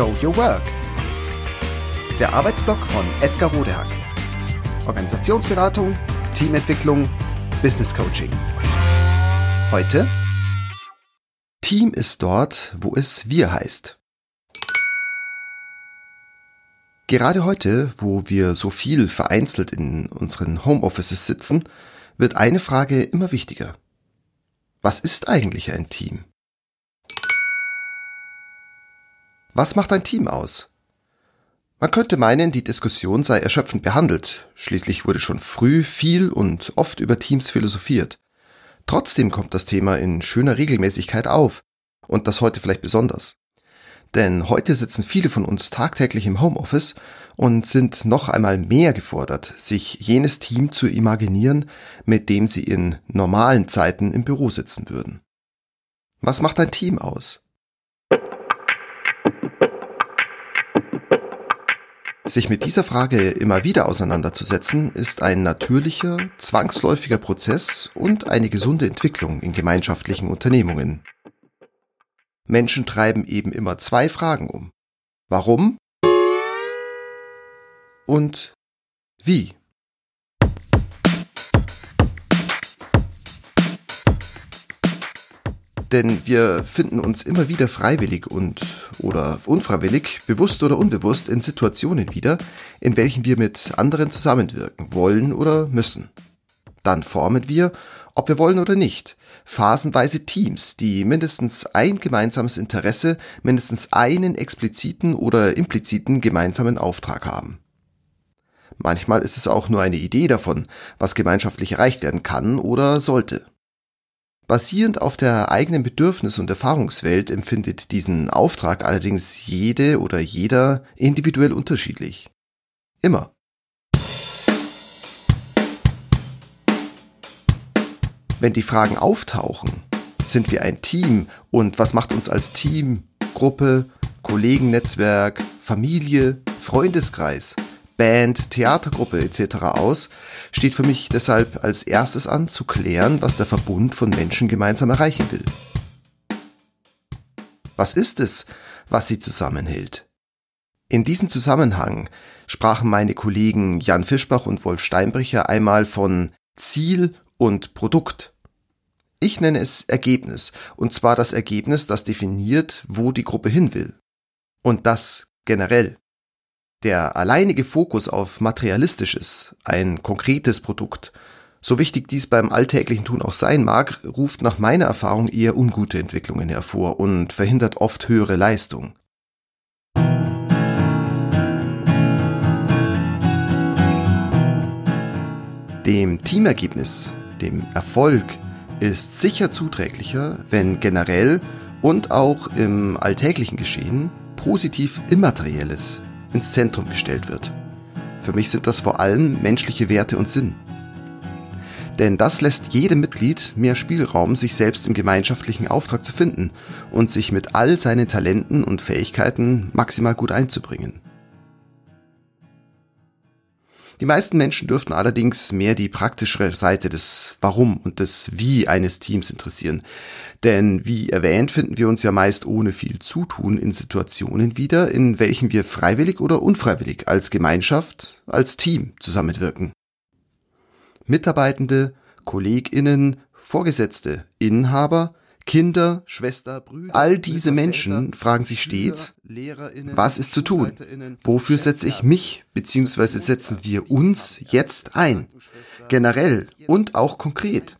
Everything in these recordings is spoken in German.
Show Your Work. Der Arbeitsblock von Edgar Rodehack. Organisationsberatung, Teamentwicklung, Business Coaching. Heute Team ist dort, wo es wir heißt. Gerade heute, wo wir so viel vereinzelt in unseren Homeoffices sitzen, wird eine Frage immer wichtiger. Was ist eigentlich ein Team? Was macht ein Team aus? Man könnte meinen, die Diskussion sei erschöpfend behandelt. Schließlich wurde schon früh viel und oft über Teams philosophiert. Trotzdem kommt das Thema in schöner Regelmäßigkeit auf. Und das heute vielleicht besonders. Denn heute sitzen viele von uns tagtäglich im Homeoffice und sind noch einmal mehr gefordert, sich jenes Team zu imaginieren, mit dem sie in normalen Zeiten im Büro sitzen würden. Was macht ein Team aus? Sich mit dieser Frage immer wieder auseinanderzusetzen, ist ein natürlicher, zwangsläufiger Prozess und eine gesunde Entwicklung in gemeinschaftlichen Unternehmungen. Menschen treiben eben immer zwei Fragen um. Warum und wie? Denn wir finden uns immer wieder freiwillig und oder unfreiwillig, bewusst oder unbewusst in Situationen wieder, in welchen wir mit anderen zusammenwirken wollen oder müssen. Dann formen wir, ob wir wollen oder nicht, phasenweise Teams, die mindestens ein gemeinsames Interesse, mindestens einen expliziten oder impliziten gemeinsamen Auftrag haben. Manchmal ist es auch nur eine Idee davon, was gemeinschaftlich erreicht werden kann oder sollte. Basierend auf der eigenen Bedürfnis- und Erfahrungswelt empfindet diesen Auftrag allerdings jede oder jeder individuell unterschiedlich. Immer. Wenn die Fragen auftauchen, sind wir ein Team und was macht uns als Team, Gruppe, Kollegennetzwerk, Familie, Freundeskreis, Band, Theatergruppe etc. aus, steht für mich deshalb als erstes an zu klären, was der Verbund von Menschen gemeinsam erreichen will. Was ist es, was sie zusammenhält? In diesem Zusammenhang sprachen meine Kollegen Jan Fischbach und Wolf Steinbricher einmal von Ziel und Produkt. Ich nenne es Ergebnis, und zwar das Ergebnis, das definiert, wo die Gruppe hin will. Und das generell. Der alleinige Fokus auf Materialistisches, ein konkretes Produkt, so wichtig dies beim alltäglichen Tun auch sein mag, ruft nach meiner Erfahrung eher ungute Entwicklungen hervor und verhindert oft höhere Leistung. Dem Teamergebnis, dem Erfolg, ist sicher zuträglicher, wenn generell und auch im alltäglichen Geschehen positiv Immaterielles ins Zentrum gestellt wird. Für mich sind das vor allem menschliche Werte und Sinn. Denn das lässt jedem Mitglied mehr Spielraum, sich selbst im gemeinschaftlichen Auftrag zu finden und sich mit all seinen Talenten und Fähigkeiten maximal gut einzubringen. Die meisten Menschen dürften allerdings mehr die praktischere Seite des Warum und des Wie eines Teams interessieren. Denn wie erwähnt finden wir uns ja meist ohne viel Zutun in Situationen wieder, in welchen wir freiwillig oder unfreiwillig als Gemeinschaft, als Team zusammenwirken. Mitarbeitende, Kolleginnen, Vorgesetzte, Inhaber, Kinder, Schwester, Brüder. All diese Menschen fragen sich stets, was ist zu tun? Wofür setze ich mich bzw. setzen wir uns jetzt ein? Generell und auch konkret.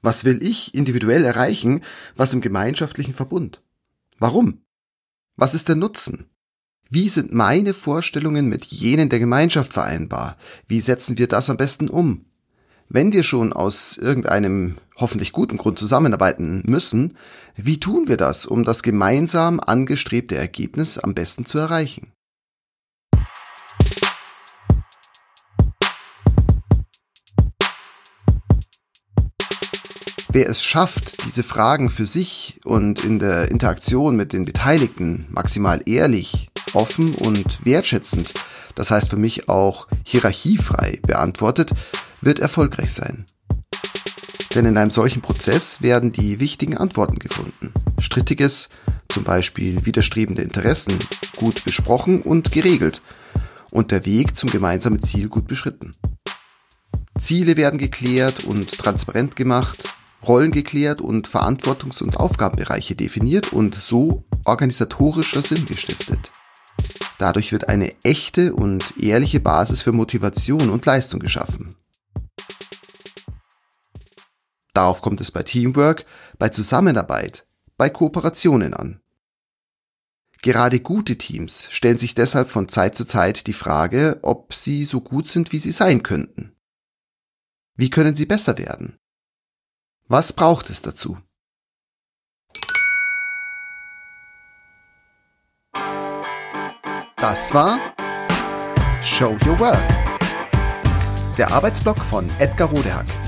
Was will ich individuell erreichen, was im gemeinschaftlichen Verbund? Warum? Was ist der Nutzen? Wie sind meine Vorstellungen mit jenen der Gemeinschaft vereinbar? Wie setzen wir das am besten um? Wenn wir schon aus irgendeinem hoffentlich guten Grund zusammenarbeiten müssen, wie tun wir das, um das gemeinsam angestrebte Ergebnis am besten zu erreichen? Wer es schafft, diese Fragen für sich und in der Interaktion mit den Beteiligten maximal ehrlich, offen und wertschätzend, das heißt für mich auch hierarchiefrei beantwortet, wird erfolgreich sein. Denn in einem solchen Prozess werden die wichtigen Antworten gefunden. Strittiges, zum Beispiel widerstrebende Interessen, gut besprochen und geregelt und der Weg zum gemeinsamen Ziel gut beschritten. Ziele werden geklärt und transparent gemacht, Rollen geklärt und Verantwortungs- und Aufgabenbereiche definiert und so organisatorischer Sinn gestiftet. Dadurch wird eine echte und ehrliche Basis für Motivation und Leistung geschaffen. Darauf kommt es bei Teamwork, bei Zusammenarbeit, bei Kooperationen an. Gerade gute Teams stellen sich deshalb von Zeit zu Zeit die Frage, ob sie so gut sind, wie sie sein könnten. Wie können sie besser werden? Was braucht es dazu? Das war Show Your Work. Der Arbeitsblock von Edgar Rodehack.